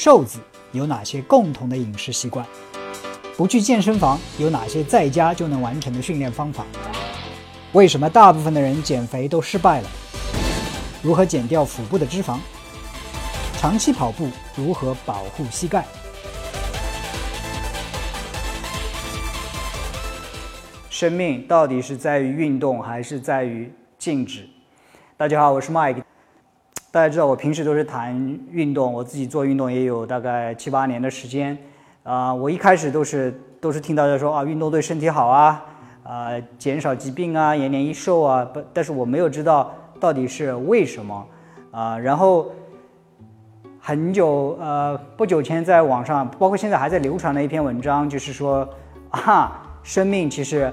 瘦子有哪些共同的饮食习惯？不去健身房有哪些在家就能完成的训练方法？为什么大部分的人减肥都失败了？如何减掉腹部的脂肪？长期跑步如何保护膝盖？生命到底是在于运动还是在于静止？大家好，我是 Mike。大家知道我平时都是谈运动，我自己做运动也有大概七八年的时间。啊，我一开始都是都是听大家说啊，运动对身体好啊，啊，减少疾病啊，延年益寿啊。不，但是我没有知道到底是为什么啊。然后很久呃不久前在网上，包括现在还在流传的一篇文章，就是说啊，生命其实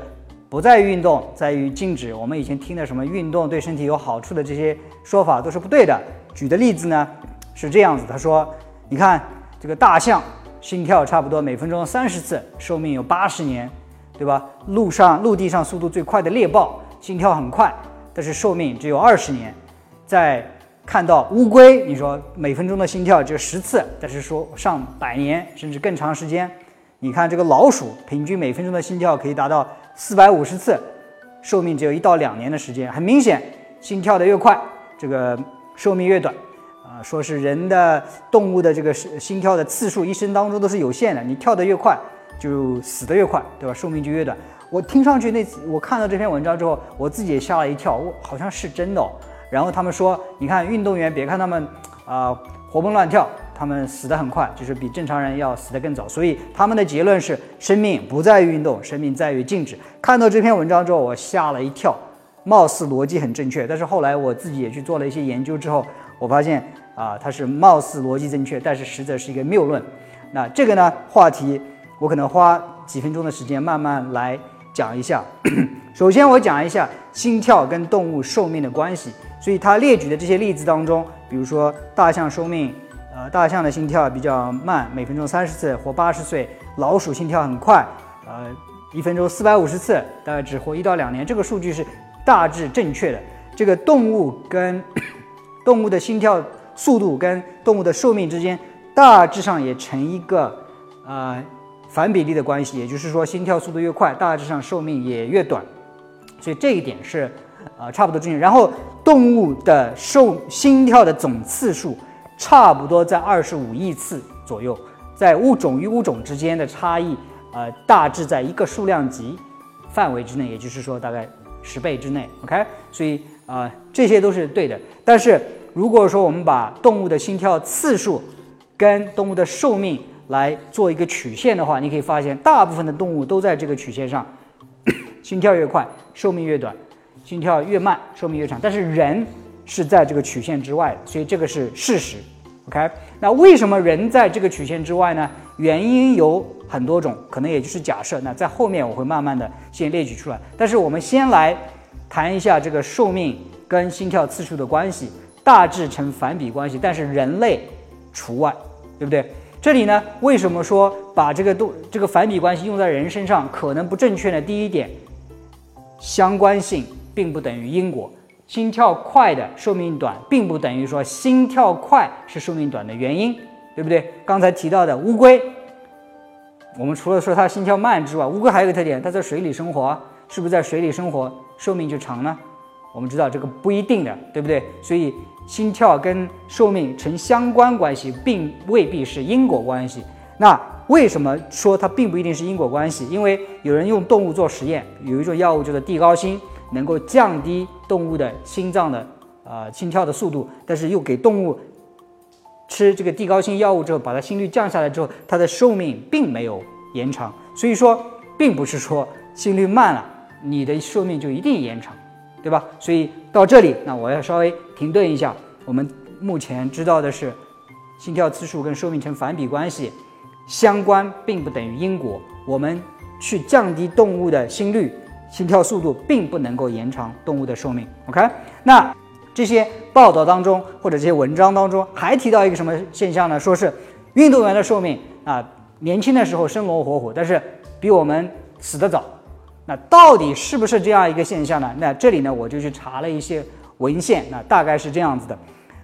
不在于运动，在于静止。我们以前听的什么运动对身体有好处的这些说法都是不对的。举的例子呢是这样子，他说，你看这个大象。心跳差不多每分钟三十次，寿命有八十年，对吧？陆上陆地上速度最快的猎豹，心跳很快，但是寿命只有二十年。再看到乌龟，你说每分钟的心跳只有十次，但是说上百年甚至更长时间。你看这个老鼠，平均每分钟的心跳可以达到四百五十次，寿命只有一到两年的时间。很明显，心跳的越快，这个寿命越短。啊，说是人的动物的这个心跳的次数，一生当中都是有限的。你跳得越快，就死得越快，对吧？寿命就越短。我听上去那次我看到这篇文章之后，我自己也吓了一跳，我好像是真的。哦然后他们说，你看运动员，别看他们啊活蹦乱跳，他们死得很快，就是比正常人要死得更早。所以他们的结论是，生命不在于运动，生命在于静止。看到这篇文章之后，我吓了一跳，貌似逻辑很正确，但是后来我自己也去做了一些研究之后。我发现啊，它是貌似逻辑正确，但是实则是一个谬论。那这个呢话题，我可能花几分钟的时间慢慢来讲一下。首先，我讲一下心跳跟动物寿命的关系。所以他列举的这些例子当中，比如说大象寿命，大象的心跳比较慢，每分钟三十次，活八十岁；老鼠心跳很快，呃，一分钟四百五十次，大概只活一到两年。这个数据是大致正确的。这个动物跟 动物的心跳速度跟动物的寿命之间大致上也成一个呃反比例的关系，也就是说，心跳速度越快，大致上寿命也越短。所以这一点是呃差不多正确。然后动物的寿心跳的总次数差不多在二十五亿次左右，在物种与物种之间的差异呃大致在一个数量级范围之内，也就是说大概十倍之内。OK，所以。啊，这些都是对的。但是如果说我们把动物的心跳次数跟动物的寿命来做一个曲线的话，你可以发现，大部分的动物都在这个曲线上，心跳越快，寿命越短；心跳越慢，寿命越长。但是人是在这个曲线之外，所以这个是事实。OK，那为什么人在这个曲线之外呢？原因有很多种，可能也就是假设。那在后面我会慢慢的先列举出来。但是我们先来。谈一下这个寿命跟心跳次数的关系，大致成反比关系，但是人类除外，对不对？这里呢，为什么说把这个都这个反比关系用在人身上可能不正确呢？第一点，相关性并不等于因果，心跳快的寿命短，并不等于说心跳快是寿命短的原因，对不对？刚才提到的乌龟，我们除了说它心跳慢之外，乌龟还有个特点，它在水里生活，是不是在水里生活？寿命就长呢？我们知道这个不一定的，对不对？所以心跳跟寿命成相关关系，并未必是因果关系。那为什么说它并不一定是因果关系？因为有人用动物做实验，有一种药物叫做地高辛，能够降低动物的心脏的呃心跳的速度，但是又给动物吃这个地高辛药物之后，把它心率降下来之后，它的寿命并没有延长。所以说，并不是说心率慢了。你的寿命就一定延长，对吧？所以到这里，那我要稍微停顿一下。我们目前知道的是，心跳次数跟寿命成反比关系，相关并不等于因果。我们去降低动物的心率、心跳速度，并不能够延长动物的寿命。OK？那这些报道当中或者这些文章当中还提到一个什么现象呢？说是运动员的寿命啊，年轻的时候生龙活虎，但是比我们死得早。那到底是不是这样一个现象呢？那这里呢，我就去查了一些文献，那大概是这样子的。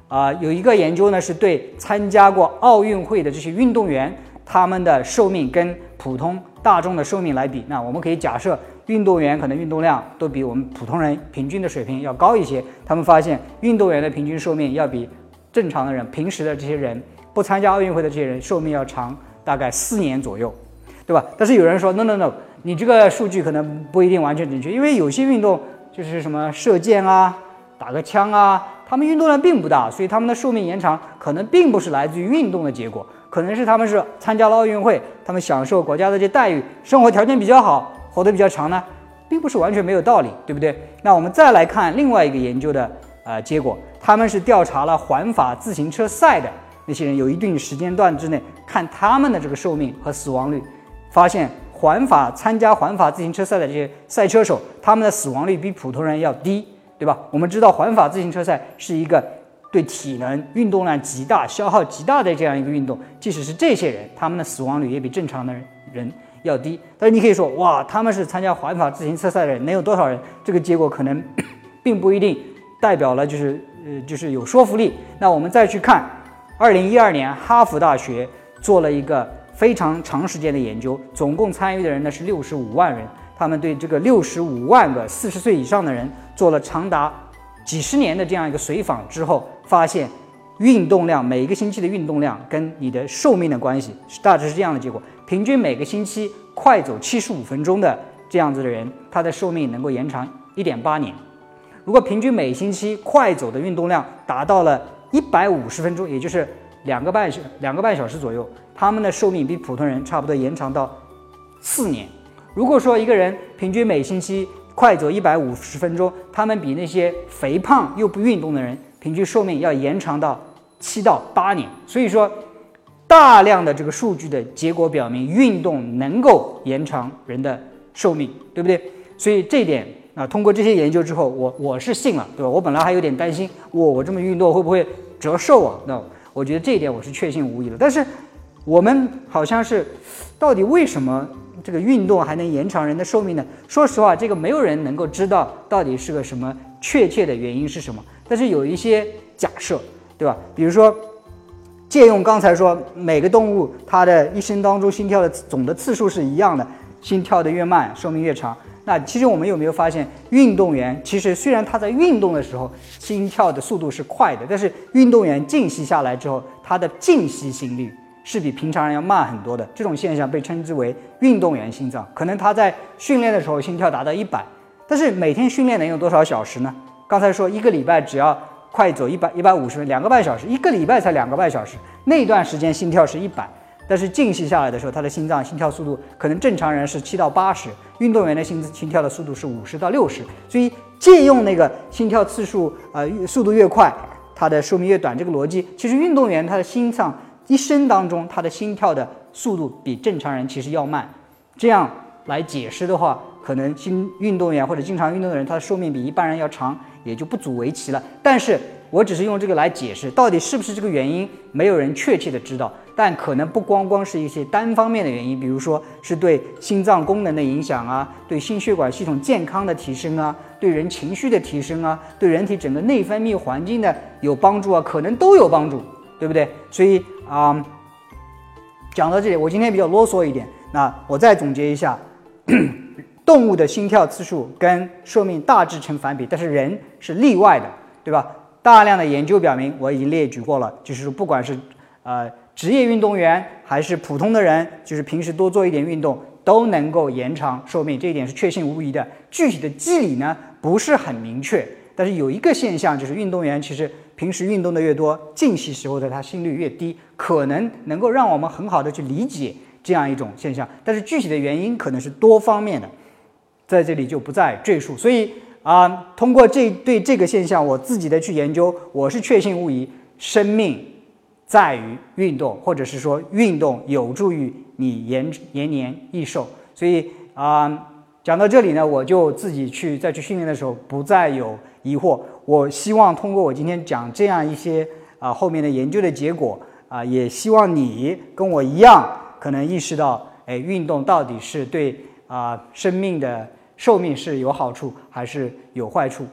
啊，有一个研究呢是对参加过奥运会的这些运动员，他们的寿命跟普通大众的寿命来比。那我们可以假设运动员可能运动量都比我们普通人平均的水平要高一些，他们发现运动员的平均寿命要比正常的人、平时的这些人不参加奥运会的这些人寿命要长大概四年左右，对吧？但是有人说 no no no，你这个数据可能不一定完全准确，因为有些运动就是什么射箭啊。打个枪啊，他们运动量并不大，所以他们的寿命延长可能并不是来自于运动的结果，可能是他们是参加了奥运会，他们享受国家的这待遇，生活条件比较好，活得比较长呢，并不是完全没有道理，对不对？那我们再来看另外一个研究的呃结果，他们是调查了环法自行车赛的那些人，有一定时间段之内看他们的这个寿命和死亡率，发现环法参加环法自行车赛的这些赛车手，他们的死亡率比普通人要低。对吧？我们知道环法自行车赛是一个对体能运动量极大、消耗极大的这样一个运动。即使是这些人，他们的死亡率也比正常的人要低。但是你可以说，哇，他们是参加环法自行车赛的人，能有多少人？这个结果可能 并不一定代表了就是呃就是有说服力。那我们再去看，二零一二年哈佛大学做了一个非常长时间的研究，总共参与的人呢是六十五万人。他们对这个六十五万个四十岁以上的人做了长达几十年的这样一个随访之后，发现运动量每一个星期的运动量跟你的寿命的关系是大致是这样的结果：平均每个星期快走七十五分钟的这样子的人，他的寿命能够延长一点八年；如果平均每星期快走的运动量达到了一百五十分钟，也就是两个半小两个半小时左右，他们的寿命比普通人差不多延长到四年。如果说一个人平均每星期快走一百五十分钟，他们比那些肥胖又不运动的人平均寿命要延长到七到八年。所以说，大量的这个数据的结果表明，运动能够延长人的寿命，对不对？所以这一点啊，通过这些研究之后，我我是信了，对吧？我本来还有点担心，我我这么运动会不会折寿啊？那我觉得这一点我是确信无疑的。但是我们好像是，到底为什么？这个运动还能延长人的寿命呢？说实话，这个没有人能够知道到底是个什么确切的原因是什么。但是有一些假设，对吧？比如说，借用刚才说，每个动物它的一生当中心跳的总的次数是一样的，心跳的越慢，寿命越长。那其实我们有没有发现，运动员其实虽然他在运动的时候心跳的速度是快的，但是运动员静息下来之后，他的静息心率。是比平常人要慢很多的，这种现象被称之为运动员心脏。可能他在训练的时候心跳达到一百，但是每天训练能有多少小时呢？刚才说一个礼拜只要快走一百一百五十分，两个半小时，一个礼拜才两个半小时，那段时间心跳是一百，但是静息下来的时候，他的心脏心跳速度可能正常人是七到八十，运动员的心心跳的速度是五十到六十。所以借用那个心跳次数呃速度越快，他的寿命越短这个逻辑，其实运动员他的心脏。一生当中，他的心跳的速度比正常人其实要慢，这样来解释的话，可能新运动员或者经常运动的人，他的寿命比一般人要长，也就不足为奇了。但是我只是用这个来解释，到底是不是这个原因，没有人确切的知道。但可能不光光是一些单方面的原因，比如说是对心脏功能的影响啊，对心血管系统健康的提升啊，对人情绪的提升啊，对人体整个内分泌环境的有帮助啊，可能都有帮助，对不对？所以。啊，讲到这里，我今天比较啰嗦一点。那我再总结一下，动物的心跳次数跟寿命大致成反比，但是人是例外的，对吧？大量的研究表明，我已经列举过了，就是说，不管是呃职业运动员还是普通的人，就是平时多做一点运动，都能够延长寿命，这一点是确信无疑的。具体的机理呢，不是很明确，但是有一个现象，就是运动员其实。平时运动的越多，静息时候的他心率越低，可能能够让我们很好的去理解这样一种现象。但是具体的原因可能是多方面的，在这里就不再赘述。所以啊，通过这对这个现象我自己的去研究，我是确信无疑，生命在于运动，或者是说运动有助于你延延年益寿。所以啊，讲到这里呢，我就自己去再去训练的时候不再有疑惑。我希望通过我今天讲这样一些啊后面的研究的结果啊，也希望你跟我一样，可能意识到，哎，运动到底是对啊生命的寿命是有好处还是有坏处。